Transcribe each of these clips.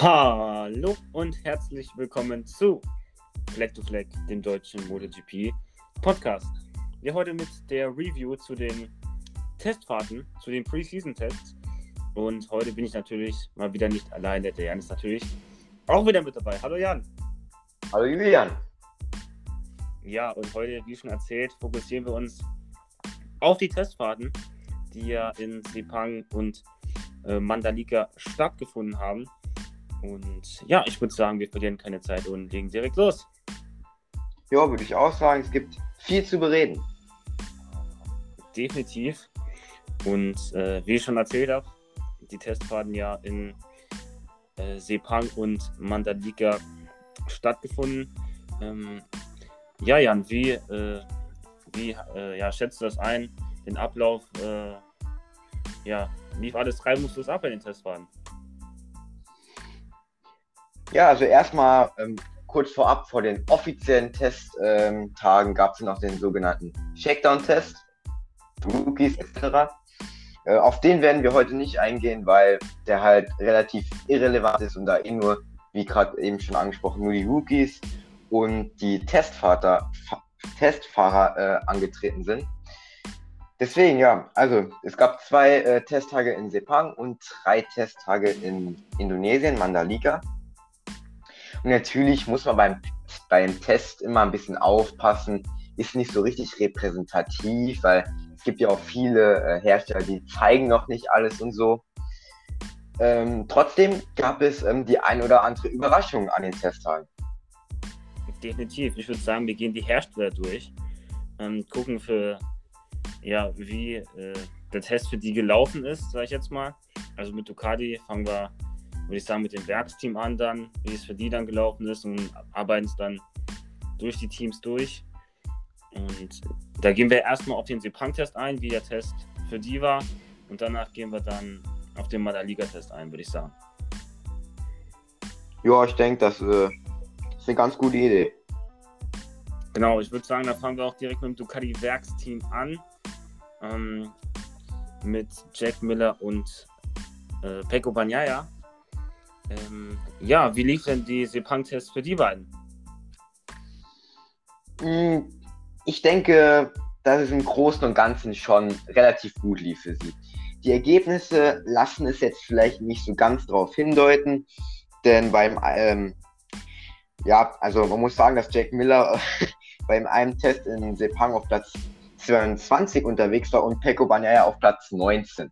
Hallo und herzlich willkommen zu Fleck to Fleck, dem deutschen MotoGP Podcast. Wir heute mit der Review zu den Testfahrten, zu den Preseason-Tests. Und heute bin ich natürlich mal wieder nicht alleine. Der Jan ist natürlich auch wieder mit dabei. Hallo Jan. Hallo Julian. Ja, und heute, wie schon erzählt, fokussieren wir uns auf die Testfahrten, die ja in Sepang und äh, Mandalika stattgefunden haben. Und ja, ich würde sagen, wir verlieren keine Zeit und legen direkt los. Ja, würde ich auch sagen, es gibt viel zu bereden. Definitiv. Und äh, wie ich schon erzählt habe, die Testfahrten ja in äh, Sepang und Mandalika stattgefunden. Ähm, ja, Jan, wie, äh, wie äh, ja, schätzt du das ein, den Ablauf? Äh, ja, lief alles reibungslos ab bei den Testfahrten? Ja, also erstmal ähm, kurz vorab, vor den offiziellen Testtagen ähm, gab es noch den sogenannten Shakedown-Test, Rookies etc. Äh, auf den werden wir heute nicht eingehen, weil der halt relativ irrelevant ist und da eh nur, wie gerade eben schon angesprochen, nur die Rookies und die Testfahrer, Testfahrer äh, angetreten sind. Deswegen, ja, also es gab zwei äh, Testtage in Sepang und drei Testtage in Indonesien, Mandalika. Und natürlich muss man beim, beim Test immer ein bisschen aufpassen, ist nicht so richtig repräsentativ, weil es gibt ja auch viele äh, Hersteller, die zeigen noch nicht alles und so. Ähm, trotzdem gab es ähm, die ein oder andere Überraschung an den Testtagen. Definitiv. Ich würde sagen, wir gehen die Hersteller durch und gucken für, ja, wie äh, der Test für die gelaufen ist, sage ich jetzt mal. Also mit Ducati fangen wir würde ich sagen, mit dem Werksteam an dann, wie es für die dann gelaufen ist und arbeiten es dann durch die Teams durch. Und da gehen wir erstmal auf den Sepang-Test ein, wie der Test für die war. Und danach gehen wir dann auf den Madaliga-Test ein, würde ich sagen. Ja, ich denke, das äh, ist eine ganz gute Idee. Genau, ich würde sagen, da fangen wir auch direkt mit dem Ducati-Werksteam an. Ähm, mit Jack Miller und äh, Pecco Bagnaia. Ähm, ja, wie lief denn die Sepang-Test für die beiden? Hm, ich denke, dass es im Großen und Ganzen schon relativ gut lief für sie. Die Ergebnisse lassen es jetzt vielleicht nicht so ganz darauf hindeuten, denn beim, ähm, ja, also man muss sagen, dass Jack Miller beim einen Test in Sepang auf Platz 22 unterwegs war und Pecco Bagnaia auf Platz 19.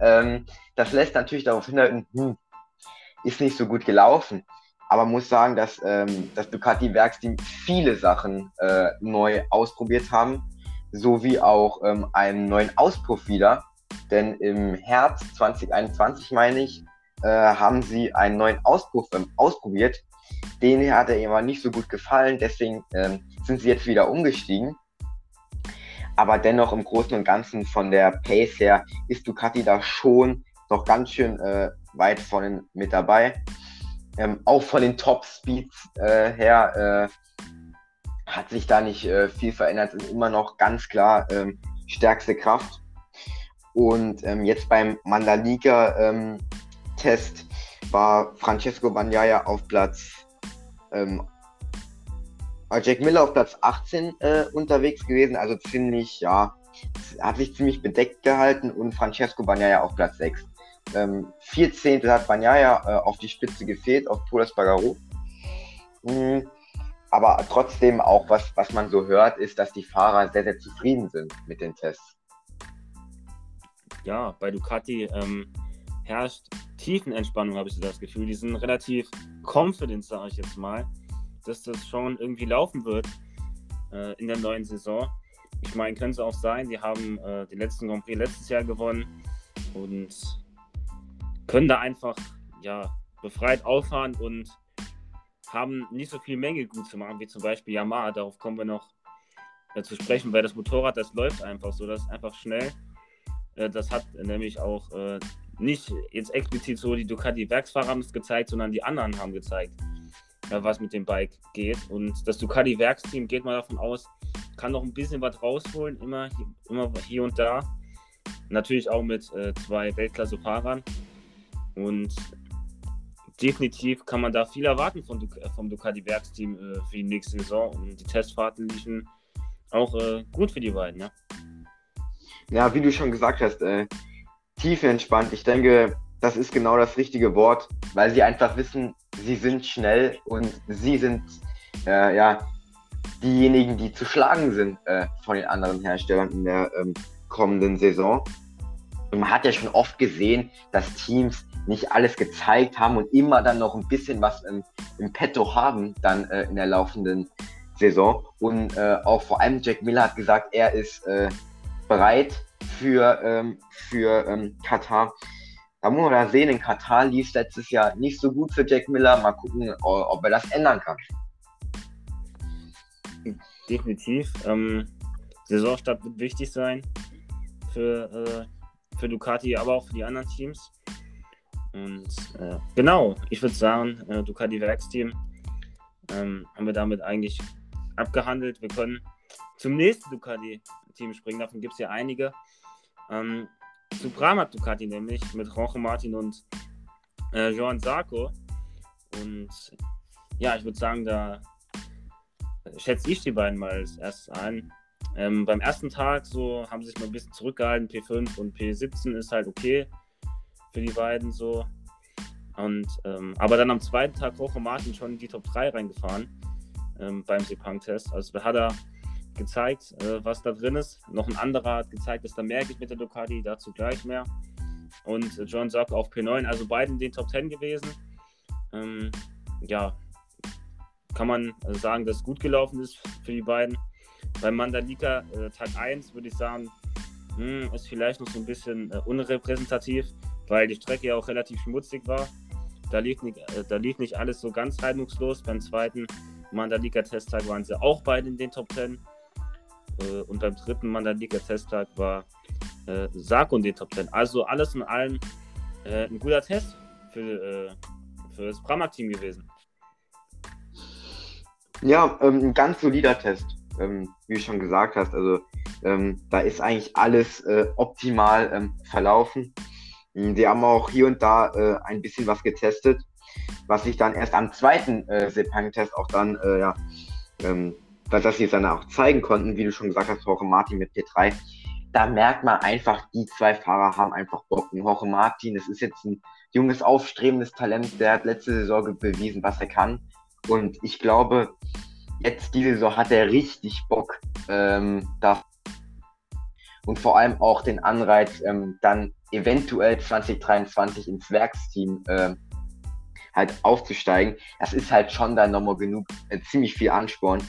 Ähm, das lässt natürlich darauf hindeuten, hm, ist nicht so gut gelaufen. Aber muss sagen, dass ähm, das Ducati-Werksteam viele Sachen äh, neu ausprobiert haben, sowie auch ähm, einen neuen Auspuff wieder. Denn im Herbst 2021, meine ich, äh, haben sie einen neuen Auspuff ähm, ausprobiert. Den hat er immer nicht so gut gefallen, deswegen ähm, sind sie jetzt wieder umgestiegen. Aber dennoch im Großen und Ganzen von der Pace her ist Ducati da schon noch ganz schön äh, weit vorne mit dabei. Ähm, auch von den Top-Speeds äh, her äh, hat sich da nicht äh, viel verändert. Ist immer noch ganz klar ähm, stärkste Kraft. Und ähm, jetzt beim Mandalika-Test ähm, war Francesco Bagnaia auf Platz, ähm, Jack Miller auf Platz 18 äh, unterwegs gewesen, also ziemlich, ja, hat sich ziemlich bedeckt gehalten und Francesco Bagnaia auf Platz 6. Ähm, vier Zehntel hat Banyaya äh, auf die Spitze gefehlt, auf Polas Bagaro. Mhm. Aber trotzdem auch, was, was man so hört, ist, dass die Fahrer sehr, sehr zufrieden sind mit den Tests. Ja, bei Ducati ähm, herrscht Tiefenentspannung, habe ich so das Gefühl. Die sind relativ confident, sage ich jetzt mal, dass das schon irgendwie laufen wird äh, in der neuen Saison. Ich meine, könnte es auch sein, die haben äh, den letzten Grand Prix letztes Jahr gewonnen und können da einfach ja, befreit auffahren und haben nicht so viel Menge gut zu machen, wie zum Beispiel Yamaha. Darauf kommen wir noch äh, zu sprechen, weil das Motorrad, das läuft einfach so, das ist einfach schnell. Äh, das hat nämlich auch äh, nicht jetzt explizit so die Ducati-Werksfahrer haben es gezeigt, sondern die anderen haben gezeigt, äh, was mit dem Bike geht. Und das Ducati-Werksteam geht mal davon aus, kann noch ein bisschen was rausholen, immer, immer hier und da. Natürlich auch mit äh, zwei Weltklasse-Fahrern. Und definitiv kann man da viel erwarten von, vom Ducati-Werksteam äh, für die nächste Saison. Und die Testfahrten liefen auch äh, gut für die beiden, ja. Ja, wie du schon gesagt hast, äh, tiefenentspannt. Ich denke, das ist genau das richtige Wort, weil sie einfach wissen, sie sind schnell und sie sind äh, ja diejenigen, die zu schlagen sind äh, von den anderen Herstellern in der ähm, kommenden Saison. Und man hat ja schon oft gesehen, dass Teams nicht alles gezeigt haben und immer dann noch ein bisschen was im, im Petto haben, dann äh, in der laufenden Saison. Und äh, auch vor allem Jack Miller hat gesagt, er ist äh, bereit für, ähm, für ähm, Katar. Da muss man da sehen, in Katar lief letztes Jahr nicht so gut für Jack Miller. Mal gucken, ob er das ändern kann. Definitiv. Ähm, Saisonstart wird wichtig sein für, äh, für Ducati, aber auch für die anderen Teams. Und äh, genau, ich würde sagen, äh, Ducati Werksteam ähm, haben wir damit eigentlich abgehandelt. Wir können zum nächsten Ducati-Team springen, davon gibt es ja einige. Ähm, zu Pramac Ducati nämlich mit Jorge Martin und äh, Joan Sarko. Und ja, ich würde sagen, da schätze ich die beiden mal als erstes ein. Ähm, beim ersten Tag so haben sie sich mal ein bisschen zurückgehalten. P5 und P17 ist halt okay für die beiden so. Und, ähm, aber dann am zweiten Tag Jorge Martin schon in die Top 3 reingefahren ähm, beim Sepang-Test. Also da hat er gezeigt, äh, was da drin ist. Noch ein anderer hat gezeigt, dass da mehr geht mit der Ducati, dazu gleich mehr. Und äh, John Sock auf P9, also beide in den Top 10 gewesen. Ähm, ja, kann man äh, sagen, dass es gut gelaufen ist für die beiden. Bei Mandalika äh, Tag 1 würde ich sagen, mh, hm, ist vielleicht noch so ein bisschen äh, unrepräsentativ, weil die Strecke ja auch relativ schmutzig war. Da lief, nicht, äh, da lief nicht alles so ganz reibungslos. Beim zweiten Mandalika-Testtag waren sie auch beide in den Top 10. Äh, und beim dritten Mandalika-Testtag war äh, Sarko in den Top 10. Also alles in allem äh, ein guter Test für, äh, für das Pramac-Team gewesen. Ja, ähm, ein ganz solider Test, ähm, wie du schon gesagt hast. Also ähm, da ist eigentlich alles äh, optimal ähm, verlaufen. Die haben auch hier und da äh, ein bisschen was getestet, was sich dann erst am zweiten äh, Sepang-Test auch dann, äh, ja, ähm, dass sie es dann auch zeigen konnten, wie du schon gesagt hast, Jorge Martin mit P3. Da merkt man einfach, die zwei Fahrer haben einfach Bock. Und Jorge Martin, das ist jetzt ein junges, aufstrebendes Talent, der hat letzte Saison bewiesen, was er kann. Und ich glaube, jetzt diese Saison hat er richtig Bock, ähm, da und vor allem auch den Anreiz, ähm, dann eventuell 2023 ins Werksteam äh, halt aufzusteigen. Das ist halt schon dann nochmal genug, äh, ziemlich viel Ansporn.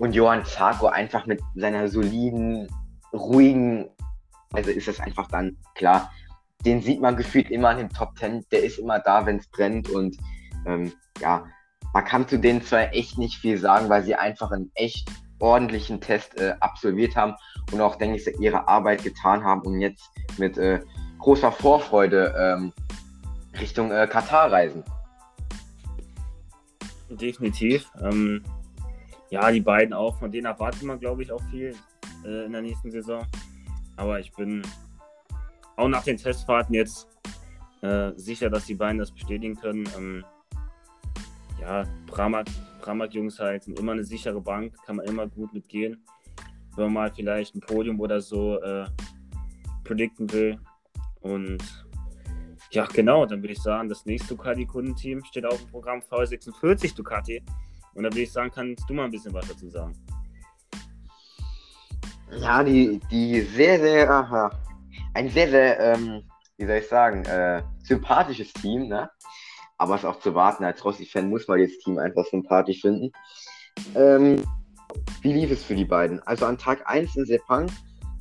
Und Johann Zarko einfach mit seiner soliden, ruhigen, also ist das einfach dann klar. Den sieht man gefühlt immer in den Top Ten. Der ist immer da, wenn es brennt. Und ähm, ja, man kann zu denen zwar echt nicht viel sagen, weil sie einfach einen echt ordentlichen Test äh, absolviert haben und auch, denke ich, ihre Arbeit getan haben und jetzt mit äh, großer Vorfreude ähm, Richtung äh, Katar reisen. Definitiv. Ähm, ja, die beiden auch. Von denen erwartet man, glaube ich, auch viel äh, in der nächsten Saison. Aber ich bin auch nach den Testfahrten jetzt äh, sicher, dass die beiden das bestätigen können. Ähm, ja, Pramak-Jungs halt sind immer eine sichere Bank, kann man immer gut mitgehen. Wenn man mal vielleicht ein Podium oder so äh, predikten will. Und ja, genau, dann würde ich sagen, das nächste Ducati-Kundenteam steht auf dem Programm V46 Ducati. Und da würde ich sagen, kannst du mal ein bisschen was dazu sagen. Ja, die, die sehr, sehr, aha, ein sehr, sehr, ähm, wie soll ich sagen, äh, sympathisches Team, ne? Aber es ist auch zu warten, als Rossi-Fan muss man das Team einfach sympathisch finden. Ähm, wie lief es für die beiden? Also an Tag 1 in Sepang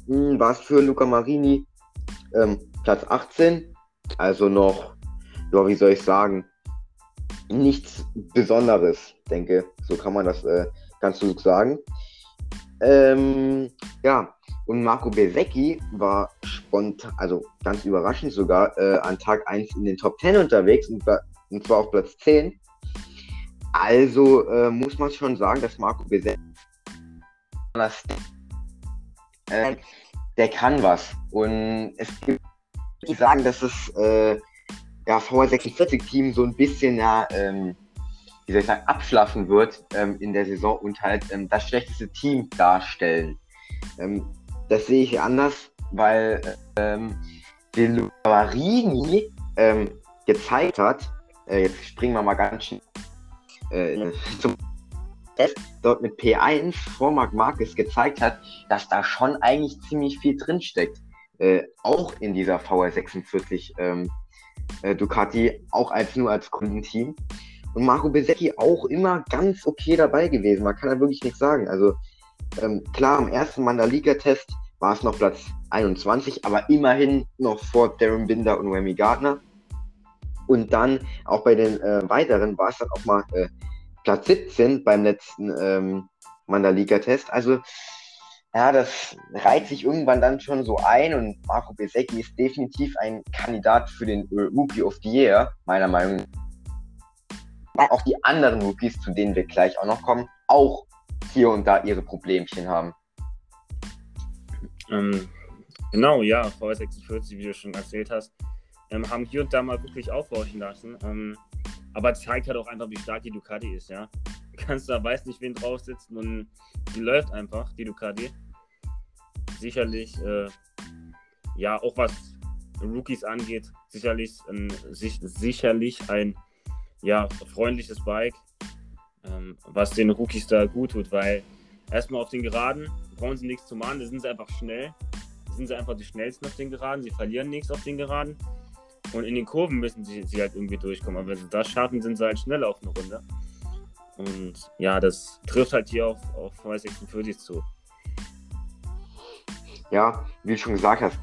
hm, war es für Luca Marini ähm, Platz 18. Also noch, ja, wie soll ich sagen, nichts Besonderes, denke. So kann man das äh, ganz gut sagen. Ähm, ja, und Marco Besecchi war spontan, also ganz überraschend sogar, äh, an Tag 1 in den Top 10 unterwegs und war und zwar auf Platz 10. Also äh, muss man schon sagen, dass Marco Beset äh, der kann was. Und es gibt die sagen, dass es äh, ja, VR46-Team so ein bisschen, ja, ähm, wie soll ich sagen, abschlafen wird ähm, in der Saison und halt ähm, das schlechteste Team darstellen. Ähm, das sehe ich anders, weil ähm, den Marini ähm, gezeigt hat, äh, jetzt springen wir mal ganz schnell äh, zum Test, dort mit P1 vor Marc Marquez gezeigt hat, dass da schon eigentlich ziemlich viel drinsteckt. Äh, auch in dieser VR46 ähm, äh, Ducati, auch als nur als Kundenteam. Und Marco Besecchi auch immer ganz okay dabei gewesen. Man kann da wirklich nichts sagen. Also ähm, klar, am ersten Mandalika-Test war es noch Platz 21, aber immerhin noch vor Darren Binder und Remy Gardner. Und dann auch bei den äh, weiteren war es dann auch mal äh, Platz 17 beim letzten ähm, Mandalika-Test. Also ja, das reiht sich irgendwann dann schon so ein und Marco Besecchi ist definitiv ein Kandidat für den äh, Rookie of the Year, meiner Meinung nach. Auch die anderen Rookies, zu denen wir gleich auch noch kommen, auch hier und da ihre Problemchen haben. Ähm, genau, ja, V46, wie du schon erzählt hast, ähm, haben hier und da mal wirklich aufhorchen lassen. Ähm, aber zeigt halt auch einfach, wie stark die Ducati ist, ja. Du kannst da, weiß nicht, wen drauf sitzen und die läuft einfach, die Ducati. Sicherlich, äh, ja, auch was Rookies angeht, sicherlich, ein, sich, sicherlich ein ja, freundliches Bike, ähm, was den Rookies da gut tut, weil erstmal auf den Geraden brauchen sie nichts zu machen, da sind sie einfach schnell. Da sind sie einfach die schnellsten auf den Geraden, sie verlieren nichts auf den Geraden. Und in den Kurven müssen sie, sie halt irgendwie durchkommen. Aber wenn sie das schaffen, sind sie halt schnell auf eine Runde. Und ja, das trifft halt hier auf, auf 46 zu. Ja, wie du schon gesagt hast,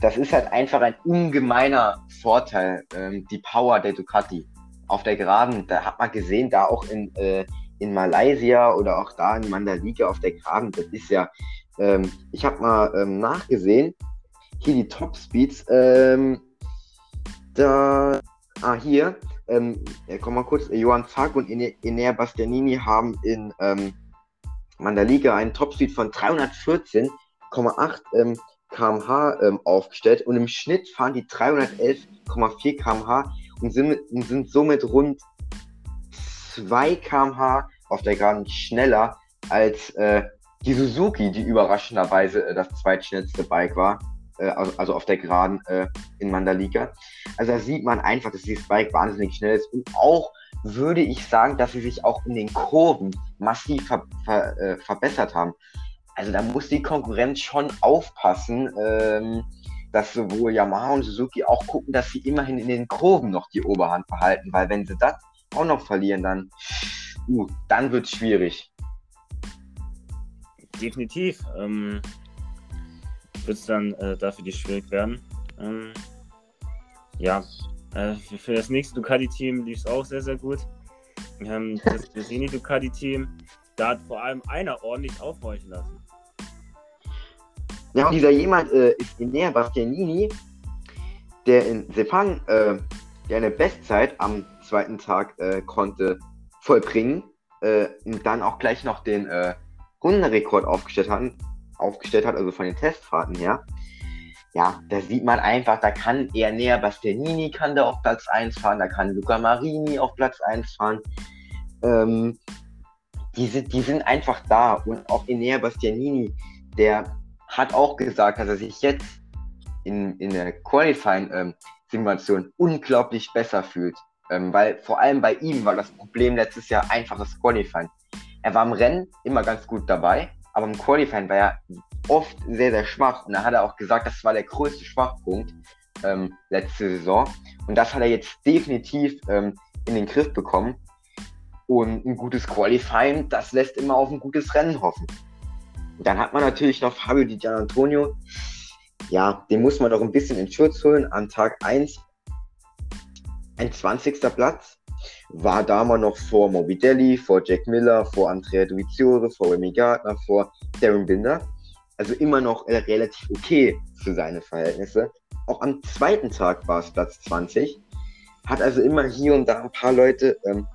das ist halt einfach ein ungemeiner Vorteil, ähm, die Power der Ducati. Auf der Geraden, da hat man gesehen, da auch in, äh, in Malaysia oder auch da in Mandalika auf der Geraden, das ist ja, ähm, ich habe mal ähm, nachgesehen, hier die Top Speeds, ähm, da, ah, hier, ähm, ja, komm mal kurz, Johann Zack und Ener Bastianini haben in ähm, Mandalika einen Topspeed von 314,8 ähm, km/h ähm, aufgestellt und im Schnitt fahren die 311,4 km/h und sind, sind somit rund 2 km/h auf der Geraden schneller als äh, die Suzuki, die überraschenderweise äh, das zweitschnellste Bike war. äh, also, also auf der Geraden äh, in Mandalika. Also da sieht man einfach, dass dieses Bike wahnsinnig schnell ist und auch würde ich sagen, dass sie sich auch in den Kurven massiv ver ver äh, verbessert haben. Also da muss die Konkurrenz schon aufpassen, ähm, dass sowohl Yamaha und Suzuki auch gucken, dass sie immerhin in den Kurven noch die Oberhand behalten, weil wenn sie das auch noch verlieren, dann, uh, dann wird es schwierig. Definitiv. Ähm, wird es dann äh, dafür die schwierig werden. Ähm, ja, äh, für das nächste Ducati-Team lief es auch sehr, sehr gut. Ähm, das Besini Ducati-Team, da hat vor allem einer ordentlich aufhorchen lassen. Ja, und dieser jemand äh, ist Inea Bastianini, der in Sepang äh, der eine Bestzeit am zweiten Tag äh, konnte vollbringen äh, und dann auch gleich noch den äh, Rundenrekord aufgestellt hat, aufgestellt hat, also von den Testfahrten her, ja, da sieht man einfach, da kann eher näher Bastianini kann da auf Platz 1 fahren, da kann Luca Marini auf Platz 1 fahren. Ähm, die, sind, die sind einfach da und auch Enea Bastianini, der hat auch gesagt, dass er sich jetzt in, in der Qualifying-Simulation ähm, unglaublich besser fühlt. Ähm, weil vor allem bei ihm war das Problem letztes Jahr einfaches Qualifying. Er war im Rennen immer ganz gut dabei, aber im Qualifying war er oft sehr, sehr schwach. Und da hat er auch gesagt, das war der größte Schwachpunkt ähm, letzte Saison. Und das hat er jetzt definitiv ähm, in den Griff bekommen. Und ein gutes Qualifying, das lässt immer auf ein gutes Rennen hoffen. dann hat man natürlich noch Fabio Di Gianantonio. Ja, den muss man doch ein bisschen in Schutz holen. An Tag 1 ein 20. Platz war damals noch vor Morbidelli, vor Jack Miller, vor Andrea Dovizioso, vor Remy Gardner, vor Darren Binder. Also immer noch äh, relativ okay für seine Verhältnisse. Auch am zweiten Tag war es Platz 20. Hat also immer hier und da ein paar Leute ähm,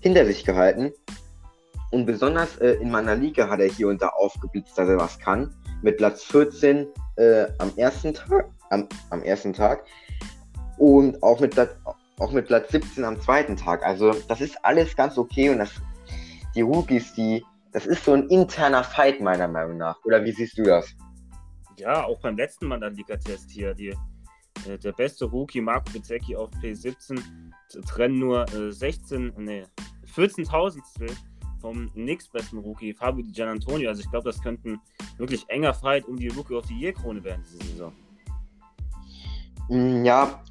hinter sich gehalten. Und besonders äh, in meiner Liga hat er hier und da aufgeblitzt, dass er was kann. Mit Platz 14 äh, am ersten Tag. Am, am ersten Tag. Und auch mit, auch mit Platz 17 am zweiten Tag. Also das ist alles ganz okay und das, die Rookies, die, das ist so ein interner Fight meiner Meinung nach. Oder wie siehst du das? Ja, auch beim letzten Mandalika-Test hier, die, äh, der beste Rookie Marco Bezzecchi auf P17 trennen nur äh, 16, nee, 14.000 vom nächstbesten Rookie Fabio Di Gianantonio. Also ich glaube, das könnte ein wirklich enger Fight um die Rookie of the Year Krone werden diese Saison. Mm, ja,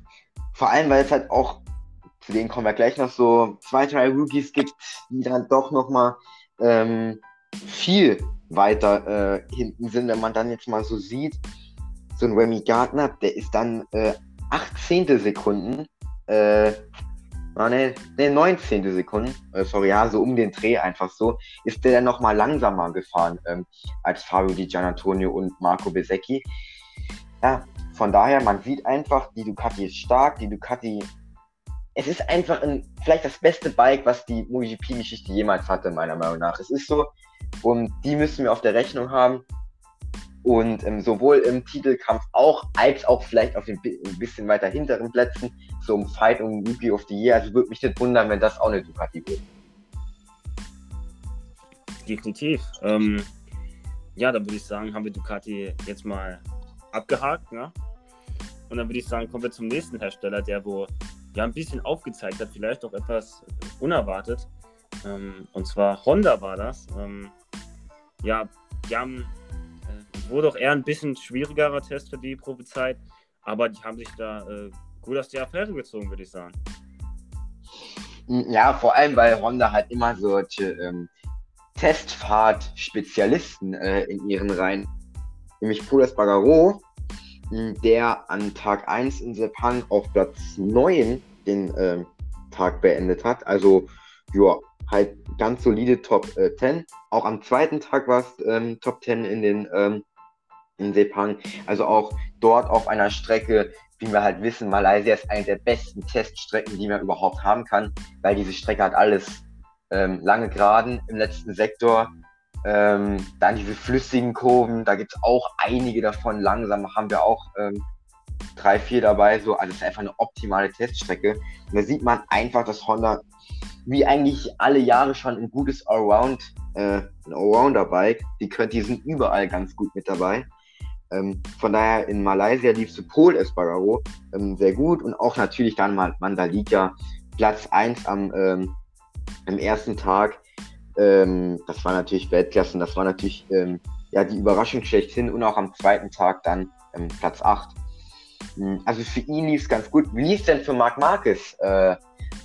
vor allem, weil es halt auch, zu denen kommen wir gleich noch so, zwei, drei Rookies gibt, die dann doch nochmal ähm, viel weiter äh, hinten sind, wenn man dann jetzt mal so sieht, so ein Remy Gardner, der ist dann äh, 18. Sekunden, äh, ne, ne, 19. Sekunden, äh, sorry, ja, so um den Dreh einfach so, ist der dann nochmal langsamer gefahren ähm, als Fabio Di Gianantonio und Marco Besecchi. Ja, von daher, man sieht einfach, die Ducati ist stark, die Ducati. Es ist einfach ein, vielleicht das beste Bike, was die MotoGP-Geschichte jemals hatte, meiner Meinung nach. Es ist so, und die müssen wir auf der Rechnung haben. Und ähm, sowohl im Titelkampf auch, als auch vielleicht auf den ein bisschen weiter hinteren Plätzen, so im Fight um Rookie of the Year. Also würde mich nicht wundern, wenn das auch eine Ducati wird. Definitiv. Ähm, ja, dann würde ich sagen, haben wir Ducati jetzt mal abgehakt. Ne? Und dann würde ich sagen, kommen wir zum nächsten Hersteller, der wo ja ein bisschen aufgezeigt hat, vielleicht auch etwas unerwartet. Ähm, und zwar Honda war das. Ähm, ja, die haben, äh, wurde auch eher ein bisschen schwierigerer Test für die Probezeit, aber die haben sich da äh, gut aus der Affäre gezogen, würde ich sagen. Ja, vor allem, weil Honda halt immer solche ähm, Testfahrt-Spezialisten äh, in ihren Reihen, nämlich Paul Espargaro, der an Tag 1 in Sepang auf Platz 9 den äh, Tag beendet hat. Also, ja, halt ganz solide Top äh, 10. Auch am zweiten Tag war es ähm, Top 10 in den ähm, in Sepang. Also auch dort auf einer Strecke, wie wir halt wissen, Malaysia ist eine der besten Teststrecken, die man überhaupt haben kann, weil diese Strecke hat alles ähm, lange Geraden im letzten Sektor, ähm, dann diese flüssigen Kurven, da gibt es auch einige davon. Langsam haben wir auch ähm, drei, vier dabei. So, also es ist einfach eine optimale Teststrecke. Und da sieht man einfach, dass Honda wie eigentlich alle Jahre schon ein gutes Allround, äh, ein Allrounder-Bike. Die, können, die sind überall ganz gut mit dabei. Ähm, von daher in Malaysia lief zu Pol Espargaro ähm, sehr gut und auch natürlich dann mal Mandalika Platz 1 am, ähm, am ersten Tag ähm, das war natürlich Weltklasse und das war natürlich ähm, ja, die Überraschung schlechthin und auch am zweiten Tag dann ähm, Platz 8. Hm, also für ihn lief es ganz gut. Wie lief es denn für Marc Marquez? Äh,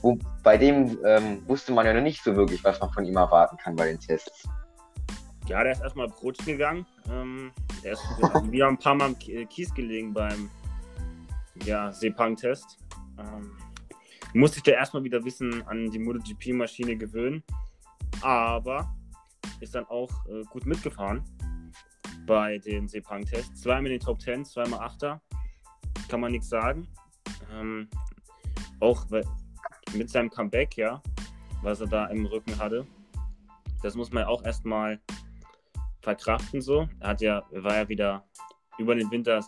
wo, bei dem ähm, wusste man ja noch nicht so wirklich, was man von ihm erwarten kann bei den Tests. Ja, der ist erstmal Brotchen gegangen. Ähm, der ist wieder ein paar Mal am Kies gelegen beim ja, Sepang-Test. Ähm, musste ich da erstmal wieder Wissen an die MotoGP-Maschine gewöhnen aber ist dann auch äh, gut mitgefahren bei den Sepang-Tests. Zweimal in den Top 10, zweimal Achter. Kann man nichts sagen. Ähm, auch mit seinem Comeback, ja, was er da im Rücken hatte. Das muss man auch erstmal verkraften so. Er hat ja, war ja wieder über den Winter,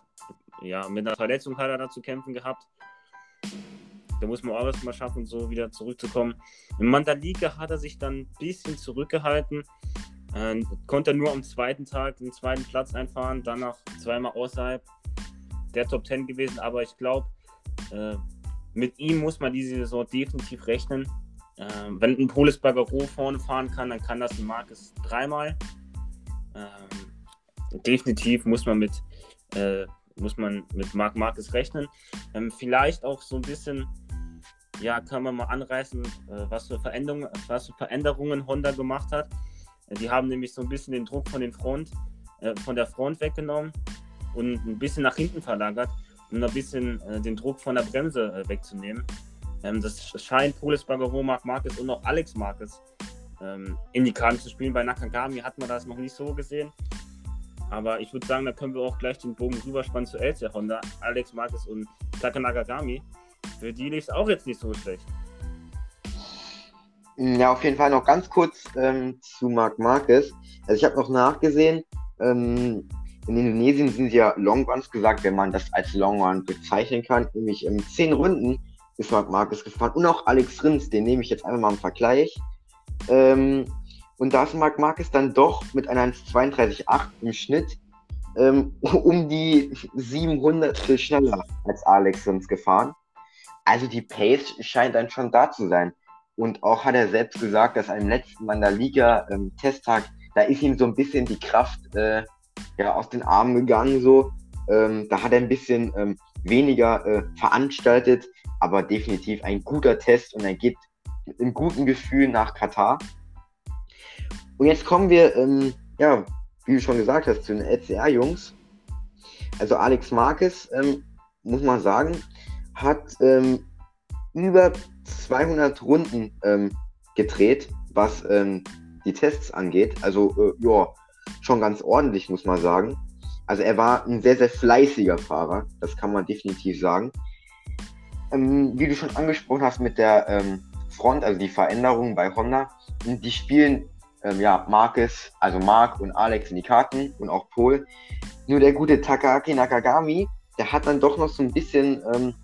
ja, mit einer Verletzung hat er da zu kämpfen gehabt. Da muss man auch erstmal schaffen, so wieder zurückzukommen. In Mandalika hat er sich dann ein bisschen zurückgehalten. Äh, konnte nur am zweiten Tag den zweiten Platz einfahren, danach zweimal außerhalb der Top 10 gewesen. Aber ich glaube, äh, mit ihm muss man diese Saison definitiv rechnen. Äh, wenn ein Polis Bagaro vorne fahren kann, dann kann das ein Marcus dreimal. Ähm, definitiv muss man mit, äh, muss man mit Marc Marcus rechnen. Ähm, vielleicht auch so ein bisschen ja, kann man mal anreißen, äh, was, für Veränderungen, was für Veränderungen Honda gemacht hat. Äh, die haben nämlich so ein bisschen den Druck von, den Front, äh, von der Front weggenommen und ein bisschen nach hinten verlagert, um ein bisschen den Druck von der Bremse wegzunehmen. Ähm, das scheint Polis Bagaro, Marc Marquez und auch Alex Marquez ähm, in die Karten zu spielen. Bei Nakagami hat man das noch nicht so gesehen. Aber ich würde sagen, da können wir auch gleich den Bogen rüberspannen zu LC Honda, Alex Marquez und Taka Nakagami. Für die lief es auch jetzt nicht so schlecht. Ja, auf jeden Fall noch ganz kurz ähm, zu Marc Marquez. Also ich habe noch nachgesehen, ähm, in Indonesien sind ja Long Runs gesagt, wenn man das als Long Run bezeichnen kann, nämlich ähm, zehn Runden ist Marc Marquez gefahren. Und auch Alex Rins, den nehme ich jetzt einfach mal im Vergleich. Ähm, und da ist Marc Marquez dann doch mit einer 1,32,8 im Schnitt ähm, um die 700 schneller als Alex Rins gefahren. Also die Pace scheint dann schon da zu sein. Und auch hat er selbst gesagt, dass am letzten Mal in der Liga ähm, Testtag, da ist ihm so ein bisschen die Kraft äh, ja, aus den Armen gegangen. So. Ähm, da hat er ein bisschen ähm, weniger äh, veranstaltet, aber definitiv ein guter Test und er geht mit einem guten Gefühl nach Katar. Und jetzt kommen wir, ähm, ja, wie du schon gesagt hast, zu den LCR-Jungs. Also Alex Marquez, ähm, muss man sagen, hat ähm, über 200 Runden ähm, gedreht, was ähm, die Tests angeht. Also, äh, ja, schon ganz ordentlich, muss man sagen. Also, er war ein sehr, sehr fleißiger Fahrer, das kann man definitiv sagen. Ähm, wie du schon angesprochen hast mit der ähm, Front, also die Veränderungen bei Honda, die spielen ähm, ja Marcus, also Mark und Alex in die Karten und auch Paul. Nur der gute Takaaki Nakagami, der hat dann doch noch so ein bisschen, ähm,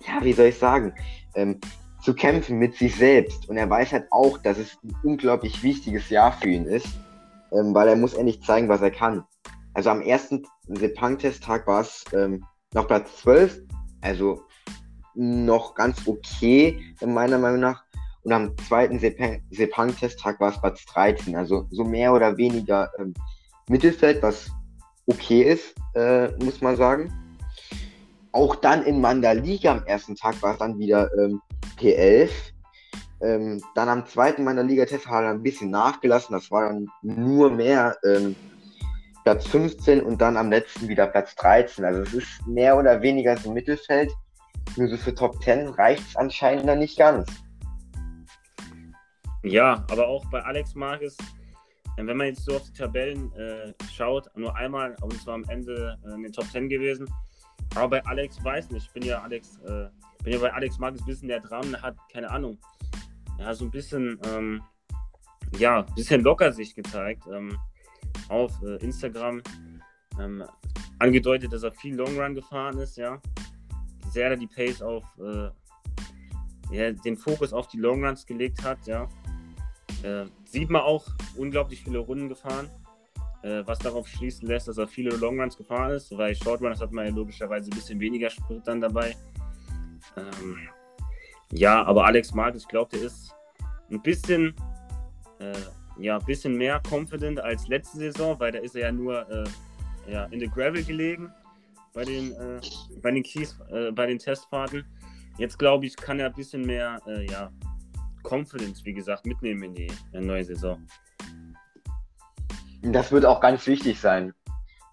ja, wie soll ich sagen, ähm, zu kämpfen mit sich selbst. Und er weiß halt auch, dass es ein unglaublich wichtiges Jahr für ihn ist, ähm, weil er muss endlich zeigen, was er kann. Also am ersten Sepang-Testtag war es ähm, noch Platz 12, also noch ganz okay, meiner Meinung nach. Und am zweiten Sepang-Testtag war es Platz 13, also so mehr oder weniger ähm, Mittelfeld, was okay ist, äh, muss man sagen. Auch dann in Mandaliga am ersten Tag war es dann wieder ähm, P11. Ähm, dann am zweiten meiner Liga-Test hat er ein bisschen nachgelassen. Das war dann nur mehr ähm, Platz 15 und dann am letzten wieder Platz 13. Also es ist mehr oder weniger so Mittelfeld. Nur so für Top 10 reicht es anscheinend dann nicht ganz. Ja, aber auch bei Alex Marquez, äh, wenn man jetzt so auf die Tabellen äh, schaut, nur einmal, und zwar am Ende äh, in den Top 10 gewesen. Aber bei Alex weiß nicht, ich bin ja Alex äh, bin ja bei Alex Marquez ein bisschen der dran, der hat, keine Ahnung, er hat so ein bisschen, ähm, ja, ein bisschen locker sich gezeigt ähm, auf äh, Instagram. Ähm, angedeutet, dass er viel Long Run gefahren ist, ja. Sehr die Pace auf, äh, ja, den Fokus auf die Long Runs gelegt hat, ja. Äh, sieht man auch unglaublich viele Runden gefahren, was darauf schließen lässt, dass er viele Long Runs gefahren ist, weil Short Runs hat man ja logischerweise ein bisschen weniger Sprit dann dabei. Ähm, ja, aber Alex Mark, ich glaube, der ist ein bisschen, äh, ja, bisschen mehr confident als letzte Saison, weil da ist er ja nur äh, ja, in der Gravel gelegen bei den, äh, bei den Keys, äh, bei den Testfahrten. Jetzt glaube ich, kann er ein bisschen mehr, äh, ja, Confidence, wie gesagt, mitnehmen in die neue Saison. Das wird auch ganz wichtig sein,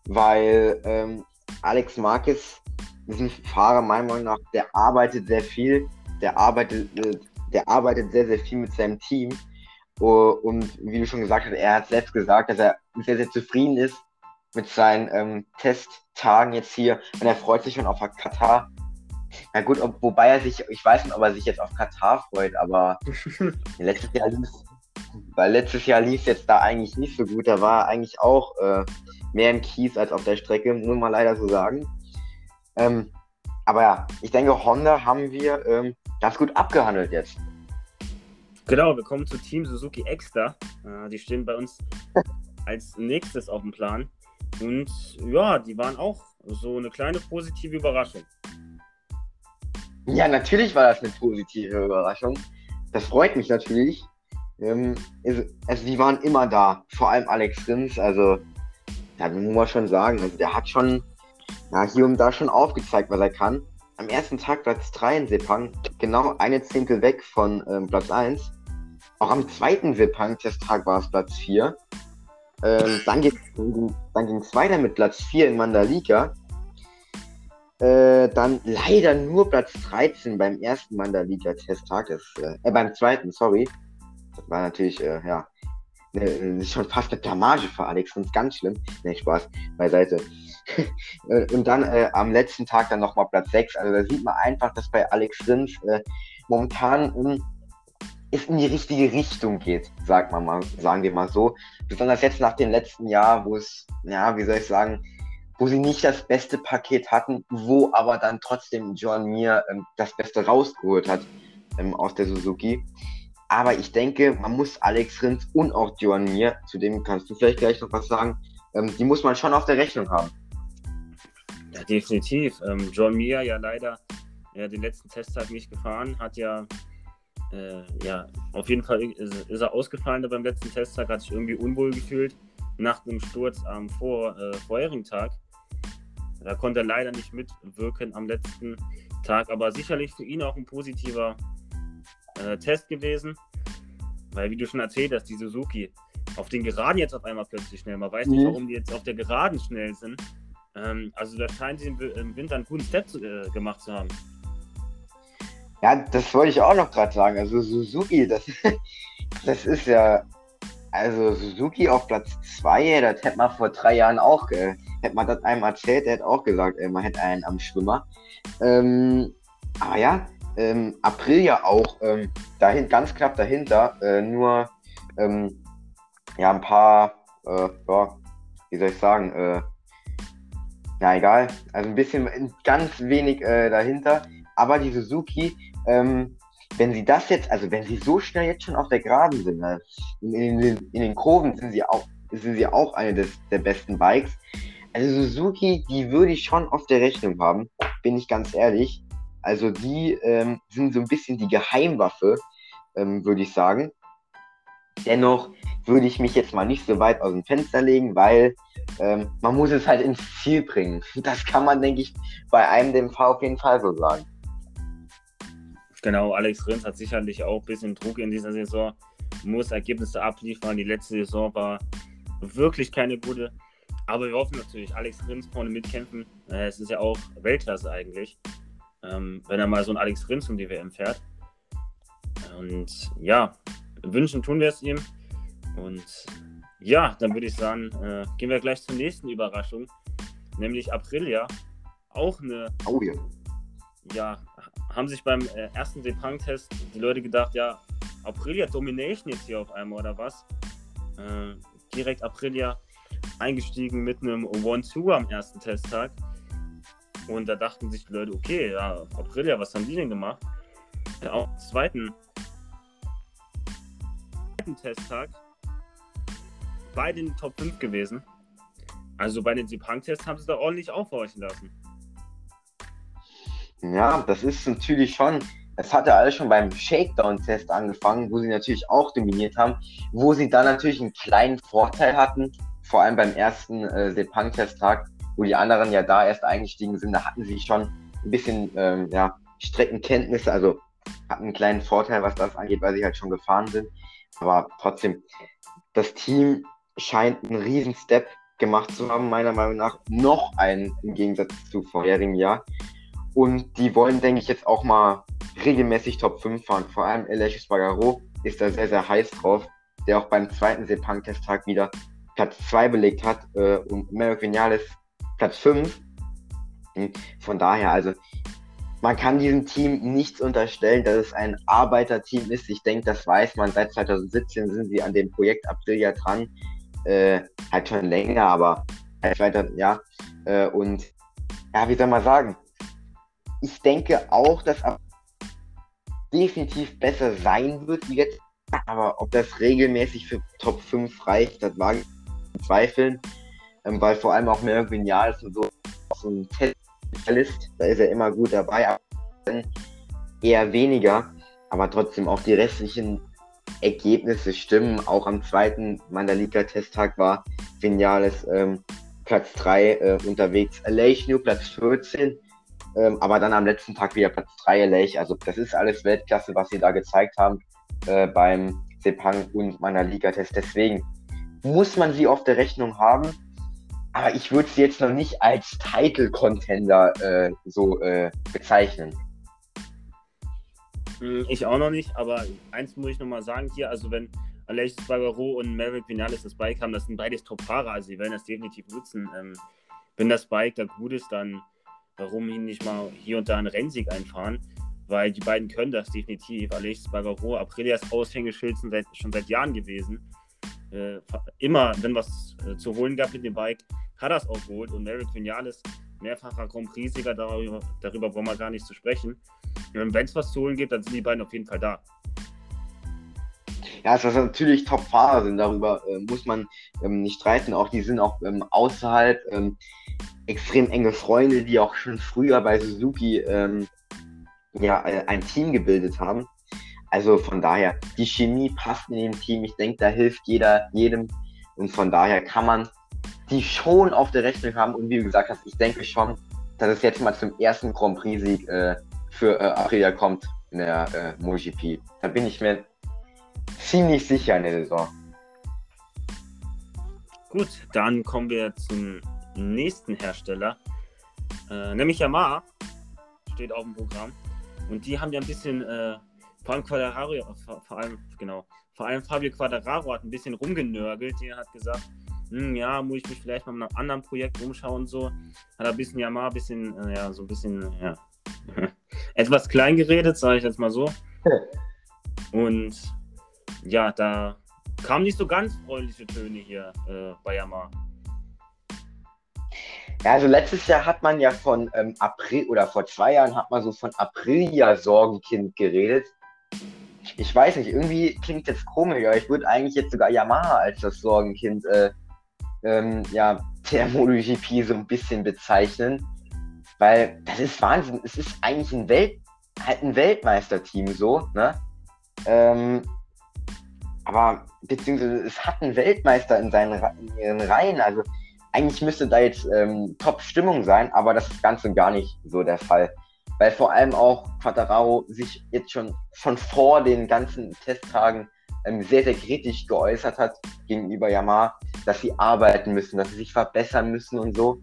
weil ähm, Alex Marquez ist ein Fahrer, meiner Meinung nach, der arbeitet sehr viel, der arbeitet, äh, der arbeitet sehr, sehr viel mit seinem Team. Und wie du schon gesagt hast, er hat selbst gesagt, dass er sehr, sehr zufrieden ist mit seinen ähm, Testtagen jetzt hier und er freut sich schon auf Katar. Na gut, ob, wobei er sich, ich weiß nicht, ob er sich jetzt auf Katar freut, aber letztes Jahr weil letztes Jahr lief es jetzt da eigentlich nicht so gut. Da war eigentlich auch äh, mehr im Kies als auf der Strecke, muss man leider so sagen. Ähm, aber ja, ich denke, Honda haben wir ähm, ganz gut abgehandelt jetzt. Genau, wir kommen zu Team Suzuki Extra. Äh, die stehen bei uns als nächstes auf dem Plan. Und ja, die waren auch so eine kleine positive Überraschung. Ja, natürlich war das eine positive Überraschung. Das freut mich natürlich. Ähm, also, die waren immer da. Vor allem Alex Rins. Also, da muss man schon sagen, also der hat schon ja, hier und da schon aufgezeigt, was er kann. Am ersten Tag Platz 3 in Sepang, genau eine Zehntel weg von ähm, Platz 1. Auch am zweiten Sepang-Testtag war es Platz 4. Ähm, dann ging es weiter mit Platz 4 in Mandalika. Äh, dann leider nur Platz 13 beim ersten Mandalika-Testtag. Äh, äh, beim zweiten, sorry. Das war natürlich, äh, ja, ne, schon fast eine Blamage für Alex. Und ganz schlimm. Ne, Spaß beiseite. Äh, und dann äh, am letzten Tag dann nochmal Platz 6. Also da sieht man einfach, dass bei Alex Rins äh, momentan ähm, es in die richtige Richtung geht, sagt man mal, sagen wir mal so. Besonders jetzt nach dem letzten Jahr, wo es, ja, wie soll ich sagen, wo sie nicht das beste Paket hatten, wo aber dann trotzdem John Mir ähm, das Beste rausgeholt hat ähm, aus der Suzuki. Aber ich denke, man muss Alex Rins und auch John Mir, zu dem kannst du vielleicht gleich noch was sagen, ähm, die muss man schon auf der Rechnung haben. Ja, definitiv. Ähm, John Mir ja leider ja, den letzten Testtag nicht gefahren, hat ja äh, ja, auf jeden Fall ist, ist, er ausgefallen beim letzten Testtag, hat sich irgendwie unwohl gefühlt nach dem Sturz am vor, äh, vorherigen Tag. Da konnte er leider nicht mitwirken am letzten Tag, aber sicherlich für ihn auch ein positiver äh, Test gewesen. Weil, wie du schon erzählt hast, die Suzuki auf den Geraden jetzt auf einmal plötzlich schnell. Man weiß nicht, mhm. warum die jetzt auf der Geraden schnell sind. Ähm, also, da scheint sie im Winter einen guten Step äh, gemacht zu haben. Ja, das wollte ich auch noch gerade sagen. Also, Suzuki, das, das ist ja. Also, Suzuki auf Platz 2, das hätte man vor drei Jahren auch. Äh, hätte man das einem erzählt, der hätte auch gesagt, äh, man hätte einen am Schwimmer. Ähm, aber ja, ähm, April ja auch ähm, dahin, ganz knapp dahinter, äh, nur ähm, ja ein paar, äh, ja, wie soll ich sagen, äh, ja egal, also ein bisschen ganz wenig äh, dahinter, aber die Suzuki, ähm, wenn sie das jetzt, also wenn sie so schnell jetzt schon auf der Geraden sind, ne, in, in, in, den Kurven sind sie auch, sind sie auch eine des, der besten Bikes. Also Suzuki, die würde ich schon auf der Rechnung haben, bin ich ganz ehrlich. Also die ähm, sind so ein bisschen die Geheimwaffe, ähm, würde ich sagen. Dennoch würde ich mich jetzt mal nicht so weit aus dem Fenster legen, weil ähm, man muss es halt ins Ziel bringen. Das kann man, denke ich, bei einem DMV auf jeden Fall so sagen. Genau, Alex Rins hat sicherlich auch ein bisschen Druck in dieser Saison, muss Ergebnisse abliefern. Die letzte Saison war wirklich keine gute. Aber wir hoffen natürlich, Alex Rins vorne mitkämpfen. Äh, es ist ja auch Weltklasse eigentlich, ähm, wenn er mal so ein Alex Rins um die WM fährt. Und ja, wünschen tun wir es ihm. Und ja, dann würde ich sagen, äh, gehen wir gleich zur nächsten Überraschung, nämlich Aprilia. Auch eine. Oh ja. Ja, haben sich beim äh, ersten Sepang-Test die Leute gedacht, ja, Aprilia Domination jetzt hier auf einmal oder was? Äh, direkt Aprilia eingestiegen mit einem One-Two am ersten Testtag. Und da dachten sich die Leute, okay, ja, Aprilia, was haben die denn gemacht? Ja, auch am zweiten, zweiten Testtag bei den Top 5 gewesen. Also bei den Sepang-Tests haben sie da ordentlich aufhorchen lassen. Ja, das ist natürlich schon. Es hatte alles schon beim Shakedown-Test angefangen, wo sie natürlich auch dominiert haben, wo sie dann natürlich einen kleinen Vorteil hatten, vor allem beim ersten äh, Sepang-Testtag, wo die anderen ja da erst eingestiegen sind, da hatten sie schon ein bisschen ähm, ja, Streckenkenntnisse, also hatten einen kleinen Vorteil, was das angeht, weil sie halt schon gefahren sind. Aber trotzdem, das Team scheint einen riesen Step gemacht zu haben, meiner Meinung nach. Noch einen im Gegensatz zu vorherigen Jahr. Und die wollen, denke ich, jetzt auch mal regelmäßig Top 5 fahren. Vor allem Elias Bagaro ist da sehr, sehr heiß drauf, der auch beim zweiten Sepang-Testtag wieder Platz 2 belegt hat äh, und Merrick Vinales Platz 5. Von daher, also man kann diesem Team nichts unterstellen, dass es ein Arbeiterteam ist. Ich denke, das weiß man. Seit 2017 sind sie an dem Projekt Aprilia dran. Äh, halt schon länger, aber halt weiter, ja. Äh, und ja, wie soll man sagen? Ich denke auch, dass definitiv besser sein wird wie jetzt. Aber ob das regelmäßig für Top 5 reicht, das wage ich zweifeln, ähm, weil vor allem auch Merck Vignal ist so, so ein Spezialist, da ist er immer gut dabei, aber eher weniger, aber trotzdem auch die restlichen Ergebnisse stimmen. Auch am zweiten Mandalika-Testtag war Vinales ähm, Platz 3 äh, unterwegs, Aleix Platz 14, ähm, aber dann am letzten Tag wieder Platz 3 Aleix. Also das ist alles Weltklasse, was sie da gezeigt haben äh, beim Sepang und Mandalika-Test. Deswegen muss man sie auf der Rechnung haben. Aber ich würde sie jetzt noch nicht als Title-Contender äh, so äh, bezeichnen. Hm, ich auch noch nicht, aber eins muss ich nochmal sagen hier, also wenn Alexis Barbaro und Maverick Vinales das Bike haben, das sind beides Top-Fahrer, also sie werden das definitiv nutzen. Ähm, wenn das Bike da gut ist, dann warum ihn nicht mal hier und da einen Rennsieg einfahren, weil die beiden können das definitiv. Alexis Barbaro, Aprilias Aushängeschild sind seit, schon seit Jahren gewesen. Äh, immer, wenn was äh, zu holen gab mit dem Bike, hat er es auch geholt. Und Maverick Vinales, mehrfacher Grand Prix-Sieger, darüber, darüber brauchen wir gar nicht zu sprechen. Wenn es was zu holen gibt, dann sind die beiden auf jeden Fall da. Ja, es ist natürlich Top-Fahrer sind, darüber äh, muss man ähm, nicht streiten. Auch die sind auch ähm, außerhalb ähm, extrem enge Freunde, die auch schon früher bei Suzuki ähm, ja, äh, ein Team gebildet haben. Also von daher, die Chemie passt in dem Team. Ich denke, da hilft jeder jedem. Und von daher kann man die schon auf der Rechnung haben. Und wie du gesagt hast, ich denke schon, dass es jetzt mal zum ersten Grand Prix-Sieg äh, für äh, Aprilia kommt in der äh, MotoGP. Da bin ich mir ziemlich sicher in der Saison. Gut, dann kommen wir zum nächsten Hersteller, äh, nämlich Yamaha, steht auf dem Programm. Und die haben ja ein bisschen, äh, vor allem Quadraro, vor, vor, allem, genau, vor allem Fabio Quadraro hat ein bisschen rumgenörgelt. Der hat gesagt, hm, ja, muss ich mich vielleicht mal nach einem anderen Projekt umschauen und so. Hat ein bisschen Yamaha, ein bisschen, äh, ja, so ein bisschen, ja, etwas klein geredet, sage ich jetzt mal so. Und ja, da kamen nicht so ganz freundliche Töne hier äh, bei Yamaha. Ja, also letztes Jahr hat man ja von ähm, April oder vor zwei Jahren hat man so von Aprilia-Sorgenkind geredet. Ich weiß nicht, irgendwie klingt jetzt komisch, aber ich würde eigentlich jetzt sogar Yamaha als das Sorgenkind äh, ähm, ja, der MotoGP so ein bisschen bezeichnen. Weil das ist Wahnsinn. Es ist eigentlich ein Welt, halt ein Weltmeisterteam so, ne? Ähm, aber beziehungsweise es hat einen Weltmeister in seinen in ihren Reihen. Also eigentlich müsste da jetzt ähm, Top-Stimmung sein, aber das ist ganz und gar nicht so der Fall. Weil vor allem auch Quattararo sich jetzt schon, schon vor den ganzen Testtagen ähm, sehr, sehr kritisch geäußert hat gegenüber Yamaha, dass sie arbeiten müssen, dass sie sich verbessern müssen und so.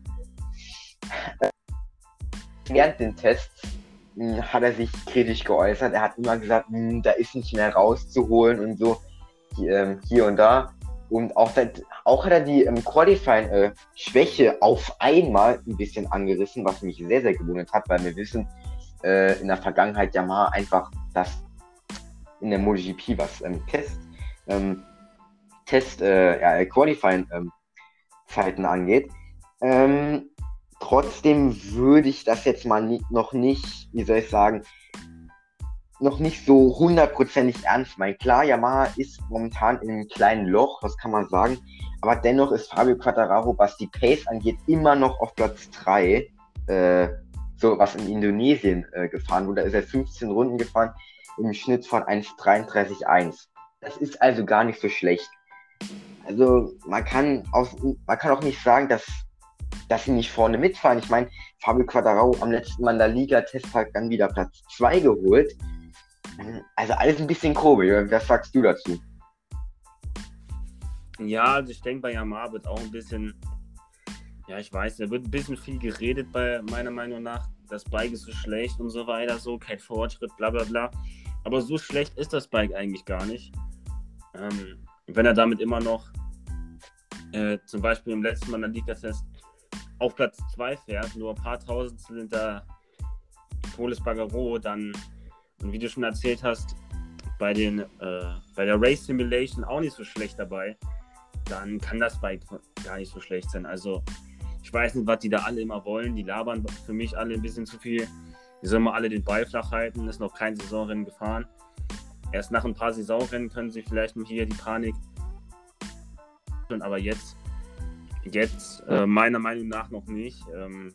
Während den Tests hm, hat er sich kritisch geäußert. Er hat immer gesagt, hm, da ist nicht mehr rauszuholen und so ähm, hier und da. Und auch, auch hat er die ähm, Qualifying-Schwäche äh, auf einmal ein bisschen angerissen, was mich sehr, sehr gewundert hat, weil wir wissen, äh, in der Vergangenheit Yamaha einfach das in der MotoGP, was ähm, Test, ähm, Test, äh, ja, Qualifying-Zeiten ähm, angeht. Ähm, trotzdem würde ich das jetzt mal nie, noch nicht, wie soll ich sagen, noch nicht so hundertprozentig ernst meinen. Klar, Yamaha ist momentan in einem kleinen Loch, was kann man sagen. Aber dennoch ist Fabio Quattararo, was die Pace angeht, immer noch auf Platz 3. Äh, so was in Indonesien äh, gefahren wurde. Da ist er 15 Runden gefahren im Schnitt von 1,33,1. Das ist also gar nicht so schlecht. Also man kann, aus, man kann auch nicht sagen, dass, dass sie nicht vorne mitfahren. Ich meine, Fabio Quattararo am letzten Mal in der Liga-Testtag dann wieder Platz 2 geholt. Also alles ein bisschen komisch. Was sagst du dazu? Ja, also ich denke, bei Yamaha wird auch ein bisschen, ja, ich weiß, da wird ein bisschen viel geredet, bei meiner Meinung nach. Das Bike ist so schlecht und so weiter, so, kein Fortschritt, bla bla bla. Aber so schlecht ist das Bike eigentlich gar nicht. Ähm, wenn er damit immer noch, äh, zum Beispiel im letzten Mal Liga-Test, auf Platz 2 fährt, nur ein paar tausend hinter Polis Bagaro, dann und wie du schon erzählt hast, bei, den, äh, bei der Race Simulation auch nicht so schlecht dabei, dann kann das Bike gar nicht so schlecht sein. Also ich weiß nicht, was die da alle immer wollen. Die labern für mich alle ein bisschen zu viel. Die sollen mal alle den Ball flach halten. Ist noch kein Saisonrennen gefahren. Erst nach ein paar Saisonrennen können sie vielleicht mal hier die Panik. Aber jetzt, jetzt äh, meiner Meinung nach noch nicht. Ähm,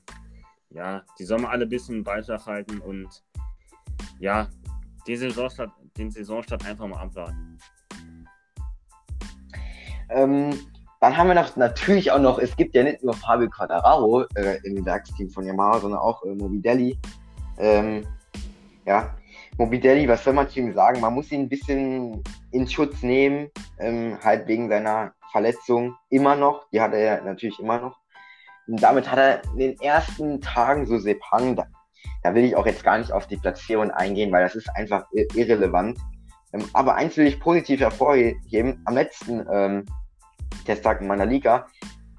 ja, die sollen mal alle ein bisschen Ball flach halten und ja, den Saisonstart, den Saisonstart einfach mal abwarten. Ähm, dann haben wir noch natürlich auch noch, es gibt ja nicht nur Fabio Quattararo äh, im Werksteam von Yamaha, sondern auch äh, Mobidelli. Ähm, ja, Mobidelli, was soll man zu ihm sagen? Man muss ihn ein bisschen in Schutz nehmen, ähm, halt wegen seiner Verletzung immer noch. Die hat er natürlich immer noch. Und damit hat er in den ersten Tagen so Sepang, da will ich auch jetzt gar nicht auf die Platzierung eingehen, weil das ist einfach irrelevant. Ähm, aber eins will ich positiv hervorheben. Am letzten ähm, Testtag in meiner Liga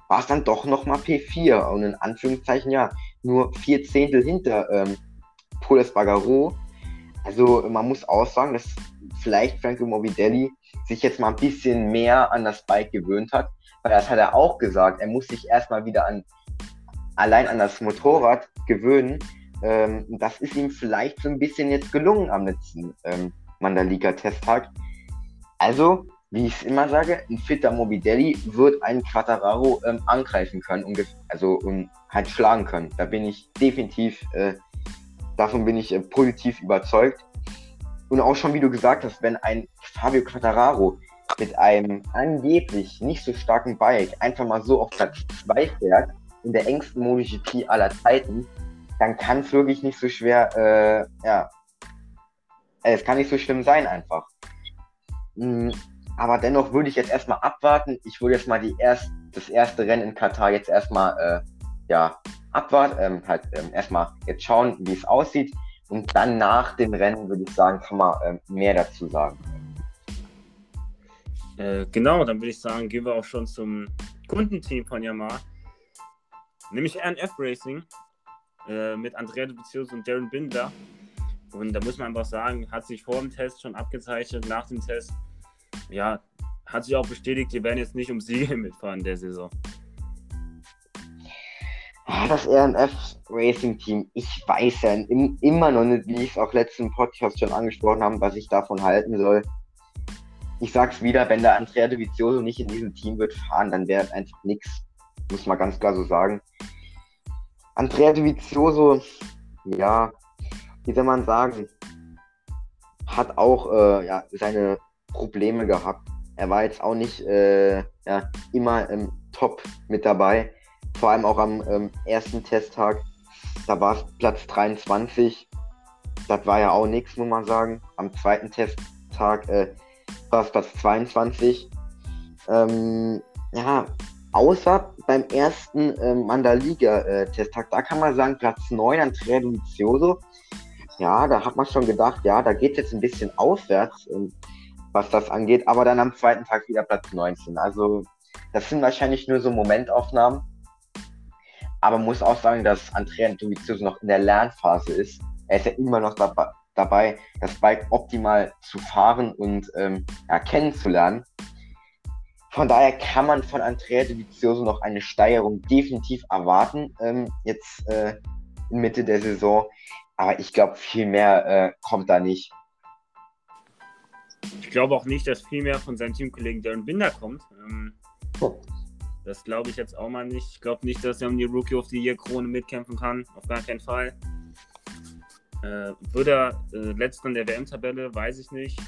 war es dann doch nochmal P4 und in Anführungszeichen ja nur vier Zehntel hinter ähm, Poles Bagaro. Also man muss auch sagen, dass vielleicht Franco Morbidelli sich jetzt mal ein bisschen mehr an das Bike gewöhnt hat, weil das hat er auch gesagt. Er muss sich erstmal wieder an allein an das Motorrad gewöhnen. Ähm, das ist ihm vielleicht so ein bisschen jetzt gelungen am letzten ähm, Mandalika-Testtag. Also, wie ich es immer sage, ein fitter Morbidelli wird einen Quattararo ähm, angreifen können, also und halt schlagen können. Da bin ich definitiv, äh, davon bin ich äh, positiv überzeugt. Und auch schon, wie du gesagt hast, wenn ein Fabio Quattararo mit einem angeblich nicht so starken Bike einfach mal so auf Platz 2 fährt, in der engsten MotoGP aller Zeiten, dann kann es wirklich nicht so schwer, äh, ja, es kann nicht so schlimm sein einfach. Mhm, aber dennoch würde ich jetzt erstmal abwarten. Ich würde jetzt mal die erst, das erste Rennen in Katar jetzt erstmal, äh, ja, abwarten, ähm, halt ähm, erstmal jetzt schauen, wie es aussieht. Und dann nach dem Rennen würde ich sagen, kann man ähm, mehr dazu sagen. Äh, genau, dann würde ich sagen, gehen wir auch schon zum Kundenteam von Yamaha. Nämlich RNF Racing äh, mit Andrea Dovizioso und Darren Binder. Und da muss man einfach sagen, hat sich vor dem Test schon abgezeichnet, nach dem Test, ja, hat sich auch bestätigt, die werden jetzt nicht um Siege mitfahren der Saison. Das RNF Racing Team, ich weiß ja immer noch nicht, wie ich es auch letzten Podcast schon angesprochen habe, was ich davon halten soll. Ich sag's wieder, wenn der Andrea Dovizioso nicht in diesem Team wird fahren, dann wäre einfach nichts. Muss man ganz klar so sagen. Andrea Dovizioso, ja, wie soll man sagen, hat auch äh, ja, seine Probleme gehabt. Er war jetzt auch nicht äh, ja, immer im Top mit dabei. Vor allem auch am ähm, ersten Testtag. Da war es Platz 23. Das war ja auch nichts, muss man sagen. Am zweiten Testtag äh, war es Platz 22. Ähm, ja, außer beim ersten äh, Mandaliga-Testtag, da kann man sagen, Platz 9 an Vizioso. Ja, da hat man schon gedacht, ja, da geht es jetzt ein bisschen aufwärts, ähm, was das angeht, aber dann am zweiten Tag wieder Platz 19. Also, das sind wahrscheinlich nur so Momentaufnahmen. Aber muss auch sagen, dass Andrea Dovizioso noch in der Lernphase ist. Er ist ja immer noch dabei, das Bike optimal zu fahren und ähm, ja, kennenzulernen. Von daher kann man von Andrea Dovizioso noch eine Steigerung definitiv erwarten, ähm, jetzt äh, Mitte der Saison. Aber ich glaube, viel mehr äh, kommt da nicht. Ich glaube auch nicht, dass viel mehr von seinem Teamkollegen Darren Binder kommt. Ähm, oh. Das glaube ich jetzt auch mal nicht. Ich glaube nicht, dass er um die Rookie of the Year Krone mitkämpfen kann. Auf gar keinen Fall. Äh, wird er äh, letzter in der WM-Tabelle, weiß ich nicht.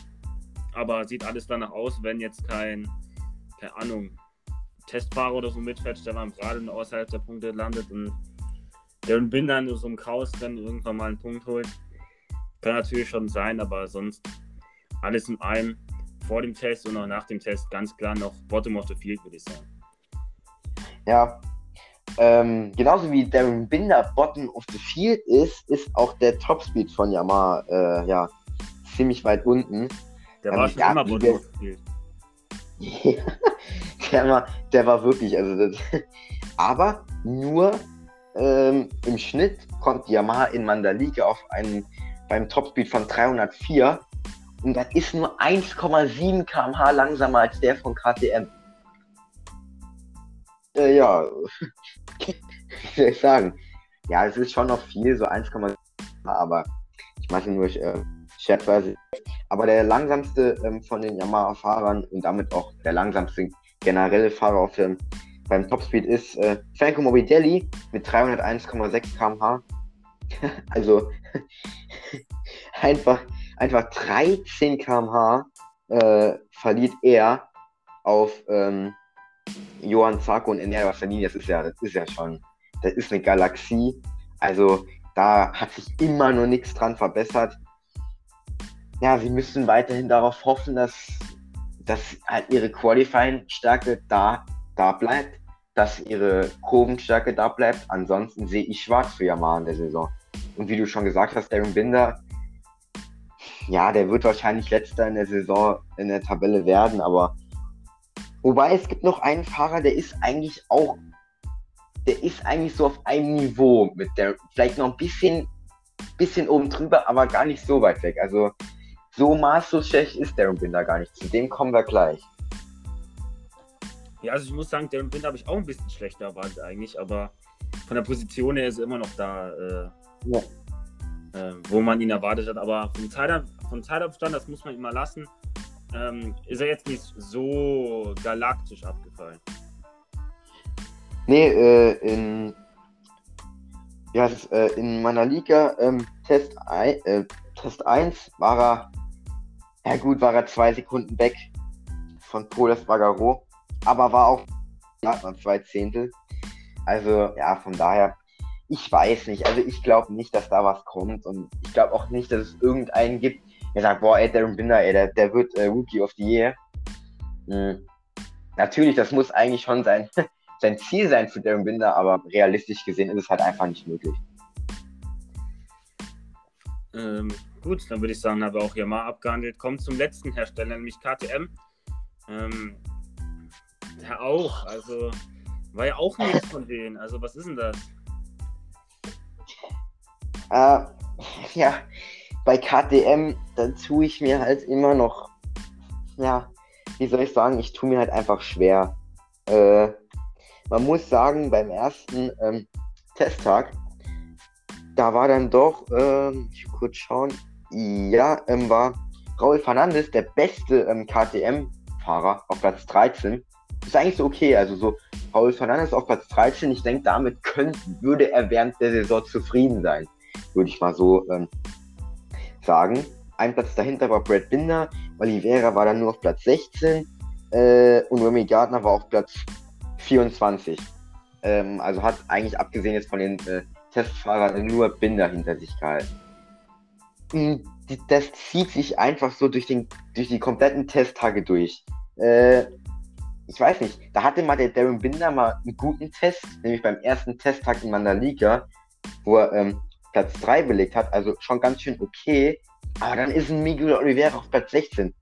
Aber sieht alles danach aus, wenn jetzt kein keine Ahnung, Testfahrer oder so mitfährt, Stefan Bradl außerhalb der Punkte landet und Darren Binder in so einem Chaos dann irgendwann mal einen Punkt holt. Kann natürlich schon sein, aber sonst alles in allem vor dem Test und auch nach dem Test ganz klar noch Bottom of the Field, würde ich sagen. Ja, ähm, genauso wie Darren Binder Bottom of the Field ist, ist auch der Topspeed von Yamaha äh, ja, ziemlich weit unten. Der war ähm, schon ja, immer Bottom of the Field. der, war, der war wirklich, also das, aber nur ähm, im Schnitt kommt Yamaha in Mandalika auf einen beim Topspeed von 304 und das ist nur 1,7 km/h langsamer als der von KTM. Äh, ja, wie soll ich sagen? Ja, es ist schon noch viel, so 1,7, aber ich mache nur äh, scherzweise aber der langsamste ähm, von den Yamaha-Fahrern und damit auch der langsamste generelle Fahrer auf dem, beim Topspeed ist äh, Franco Morbidelli mit 301,6 km/h. also einfach, einfach 13 km/h äh, verliert er auf ähm, Johann Zarco und Enea Bastianini. Das ist ja, das ist ja schon, das ist eine Galaxie. Also da hat sich immer noch nichts dran verbessert ja, sie müssen weiterhin darauf hoffen, dass, dass halt ihre Qualifying-Stärke da, da bleibt, dass ihre Kurvenstärke da bleibt. Ansonsten sehe ich schwarz für Yamaha in der Saison. Und wie du schon gesagt hast, Darren Binder, ja, der wird wahrscheinlich letzter in der Saison in der Tabelle werden, aber wobei es gibt noch einen Fahrer, der ist eigentlich auch, der ist eigentlich so auf einem Niveau mit der, vielleicht noch ein bisschen bisschen oben drüber, aber gar nicht so weit weg. Also so maßlos schlecht ist Darren Binder gar nicht. Zu dem kommen wir gleich. Ja, also ich muss sagen, Darren Binder habe ich auch ein bisschen schlechter erwartet eigentlich, aber von der Position her ist er immer noch da, äh, ja. äh, wo man ihn erwartet hat. Aber vom, Zeitab vom Zeitabstand, das muss man ihm mal lassen, ähm, ist er jetzt nicht so galaktisch abgefallen. Nee, äh, in, ja, ist, äh, in meiner Liga ähm, Test, ein, äh, Test 1 war er, ja gut, war er zwei Sekunden weg von Paul Espargaro, aber war auch ja, zwei Zehntel. Also ja, von daher, ich weiß nicht. Also ich glaube nicht, dass da was kommt und ich glaube auch nicht, dass es irgendeinen gibt, der sagt, boah, ey, Darren Binder, ey, der, der wird äh, Rookie of the Year. Mhm. Natürlich, das muss eigentlich schon sein, sein Ziel sein für Darren Binder, aber realistisch gesehen ist es halt einfach nicht möglich. Ähm, gut, dann würde ich sagen, haben wir auch hier mal abgehandelt. Kommen zum letzten Hersteller, nämlich KTM. Ähm, der auch, also war ja auch nichts von denen. Also was ist denn das? Äh, ja, bei KTM, da tue ich mir halt immer noch, ja, wie soll ich sagen, ich tue mir halt einfach schwer. Äh, man muss sagen, beim ersten ähm, Testtag, da war dann doch, ähm, ich kurz schauen, ja, ähm, war Raul Fernandes der beste ähm, KTM-Fahrer auf Platz 13. Ist eigentlich so okay, also so Raul Fernandes auf Platz 13, ich denke, damit könnte, würde er während der Saison zufrieden sein, würde ich mal so ähm, sagen. Ein Platz dahinter war Brad Binder, Oliveira war dann nur auf Platz 16 äh, und Remy Gardner war auf Platz 24. Ähm, also hat eigentlich abgesehen jetzt von den äh, Testfahrern nur Binder hinter sich gehalten. Hm, das zieht sich einfach so durch, den, durch die kompletten Testtage durch. Äh, ich weiß nicht, da hatte mal der Darren Binder mal einen guten Test, nämlich beim ersten Testtag in Mandalika, wo er ähm, Platz 3 belegt hat, also schon ganz schön okay. Aber dann ist ein Miguel Oliveira auf Platz 16.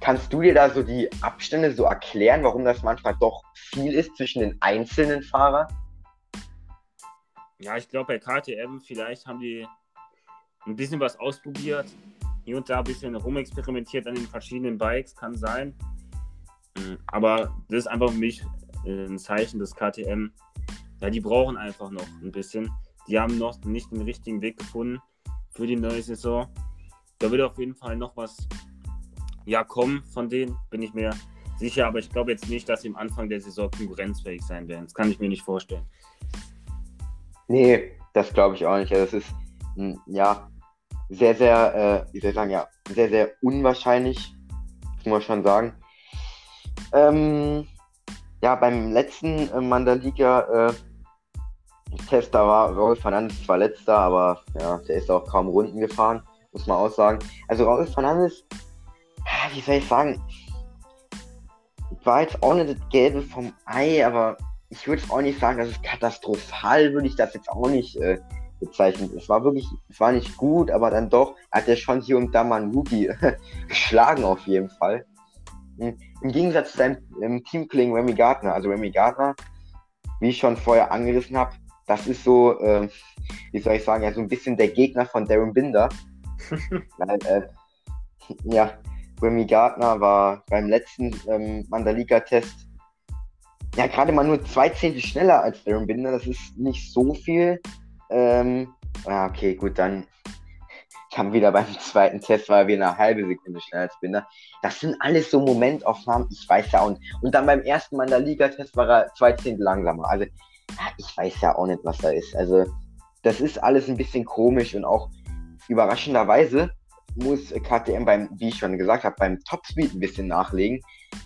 Kannst du dir da so die Abstände so erklären, warum das manchmal doch viel ist zwischen den einzelnen Fahrern? Ja, ich glaube bei KTM vielleicht haben die ein bisschen was ausprobiert, hier und da ein bisschen rumexperimentiert an den verschiedenen Bikes, kann sein. Mhm. Aber das ist einfach für mich äh, ein Zeichen des KTM. Ja, die brauchen einfach noch ein bisschen. Die haben noch nicht den richtigen Weg gefunden für die neue Saison. Da wird auf jeden Fall noch was ja, kommen von denen, bin ich mir sicher. Aber ich glaube jetzt nicht, dass sie am Anfang der Saison konkurrenzfähig sein werden. Das kann ich mir nicht vorstellen. Nee, das glaube ich auch nicht. Also das ist, hm, ja, sehr, sehr, äh, wie soll ich sagen, ja, sehr, sehr unwahrscheinlich, muss man schon sagen. Ähm, ja, beim letzten äh, Mandalika äh, Test, da war Raul Fernandes zwar letzter, aber ja, der ist auch kaum Runden gefahren, muss man auch sagen. Also Raul Fernandes, wie soll ich sagen, war jetzt auch nicht das Gelbe vom Ei, aber ich würde auch nicht sagen, dass es katastrophal, würde ich das jetzt auch nicht äh, bezeichnen. Es war wirklich, es war nicht gut, aber dann doch hat er schon hier und da mal einen Rookie geschlagen auf jeden Fall. Im Gegensatz zu seinem Teamkollegen Remy Gardner, also Remy Gardner, wie ich schon vorher angerissen habe, das ist so, äh, wie soll ich sagen, ja, so ein bisschen der Gegner von Darren Binder. Weil, äh, ja, Remy Gardner war beim letzten ähm, Mandalika-Test ja gerade mal nur zwei Zehntel schneller als Darren Binder. Das ist nicht so viel. Ähm, ja, okay, gut, dann kam wieder beim zweiten Test, war er wieder eine halbe Sekunde schneller als Binder. Das sind alles so Momentaufnahmen, ich weiß ja auch nicht. Und dann beim ersten Liga-Test war er zwei Zehntel langsamer. Also, ich weiß ja auch nicht, was da ist. Also, das ist alles ein bisschen komisch und auch überraschenderweise muss KTM beim, wie ich schon gesagt habe, beim Topspeed ein bisschen nachlegen,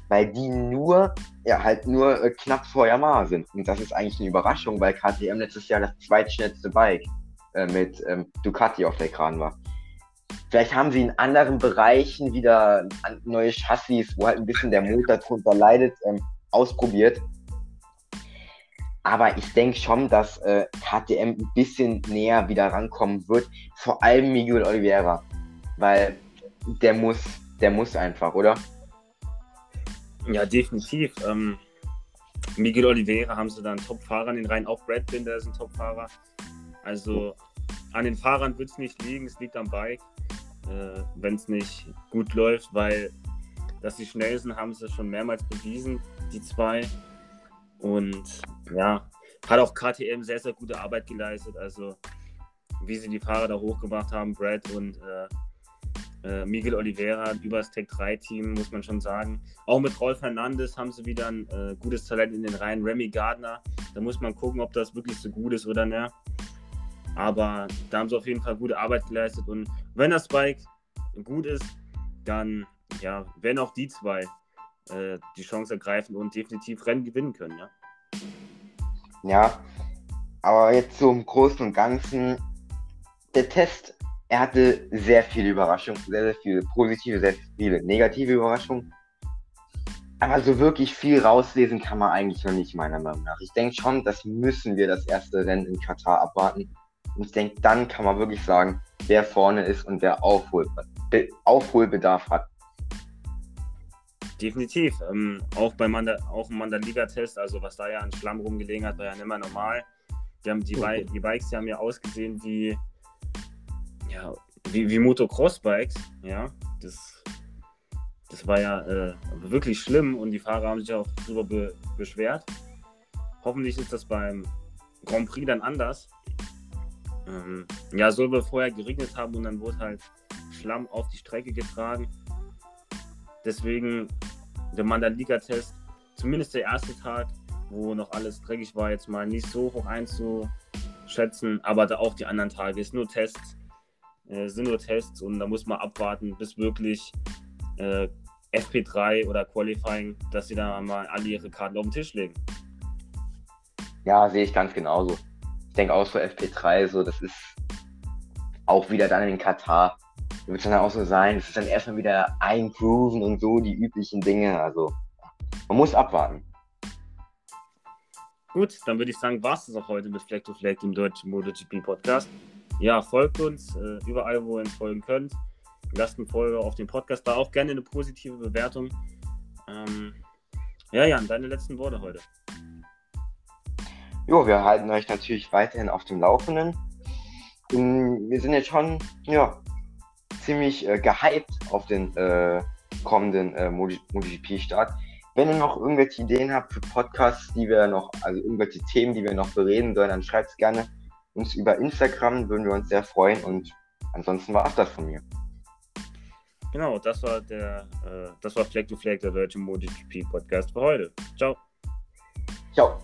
weil die nur, ja, halt nur äh, knapp vor Yamaha sind. Und das ist eigentlich eine Überraschung, weil KTM letztes Jahr das zweitschnellste Bike äh, mit ähm, Ducati auf der Kran war. Vielleicht haben sie in anderen Bereichen wieder neue Chassis, wo halt ein bisschen der Motor drunter leidet, ähm, ausprobiert. Aber ich denke schon, dass äh, KTM ein bisschen näher wieder rankommen wird. Vor allem Miguel Oliveira. Weil der muss, der muss einfach, oder? Ja, definitiv. Ähm, Miguel Oliveira haben sie da einen Top-Fahrer in den Reihen. Auch Brad Binder ist ein Top-Fahrer. Also an den Fahrern wird es nicht liegen, es liegt am Bike, äh, wenn es nicht gut läuft, weil dass sie schnell sind, haben sie schon mehrmals bewiesen, die zwei. Und ja, hat auch KTM sehr, sehr gute Arbeit geleistet. Also wie sie die Fahrer da hochgebracht haben, Brad und äh, äh, Miguel Oliveira über das Tech 3 Team, muss man schon sagen. Auch mit Rolf Hernandez haben sie wieder ein äh, gutes Talent in den Reihen. Remy Gardner, da muss man gucken, ob das wirklich so gut ist oder nicht. Aber da haben sie auf jeden Fall gute Arbeit geleistet. Und wenn das Bike gut ist, dann ja, werden auch die zwei äh, die Chance ergreifen und definitiv Rennen gewinnen können. Ja, ja aber jetzt so im Großen und Ganzen, der Test er hatte sehr viele Überraschungen, sehr, sehr viele positive, sehr viele negative Überraschungen. Aber so wirklich viel rauslesen kann man eigentlich noch nicht, meiner Meinung nach. Ich denke schon, das müssen wir das erste Rennen in Katar abwarten. Und ich denke, dann kann man wirklich sagen, wer vorne ist und wer Aufhol Aufholbedarf hat. Definitiv. Ähm, auch beim Manda auch im Mandaliga-Test, also was da ja an Schlamm rumgelegen hat, war ja nicht mehr normal. Die, haben die, Bi die Bikes die haben ja ausgesehen wie ja, wie, wie Motocross-Bikes, ja, das, das war ja äh, wirklich schlimm und die Fahrer haben sich auch darüber be beschwert. Hoffentlich ist das beim Grand Prix dann anders. Ähm, ja, soll wohl vorher geregnet haben und dann wurde halt Schlamm auf die Strecke getragen. Deswegen der Mandalika-Test, zumindest der erste Tag, wo noch alles dreckig war, jetzt mal nicht so hoch einzuschätzen, aber da auch die anderen Tage ist nur Tests äh, sind nur Tests und da muss man abwarten, bis wirklich äh, FP3 oder Qualifying, dass sie da mal alle ihre Karten auf den Tisch legen. Ja, sehe ich ganz genauso. Ich denke auch so FP3, so das ist auch wieder dann in Katar. Wird es dann auch so sein, es ist dann erstmal wieder eingrooven und so die üblichen Dinge. Also man muss abwarten. Gut, dann würde ich sagen, war es das auch heute mit Fleck to Fleck, dem deutschen MotoGP Podcast ja, folgt uns äh, überall, wo ihr uns folgen könnt. Lasst eine Folge auf dem Podcast da, auch gerne eine positive Bewertung. Ähm, ja, Jan, deine letzten Worte heute. Jo, wir halten euch natürlich weiterhin auf dem Laufenden. Und wir sind jetzt schon ja, ziemlich äh, gehypt auf den äh, kommenden äh, MotoGP-Start. Wenn ihr noch irgendwelche Ideen habt für Podcasts, die wir noch, also irgendwelche Themen, die wir noch bereden sollen, dann schreibt es gerne uns über Instagram, würden wir uns sehr freuen. Und ansonsten war es das von mir. Genau, das war der, äh, das war Flag to Flag, der deutsche MotoGP Podcast für heute. Ciao. Ciao.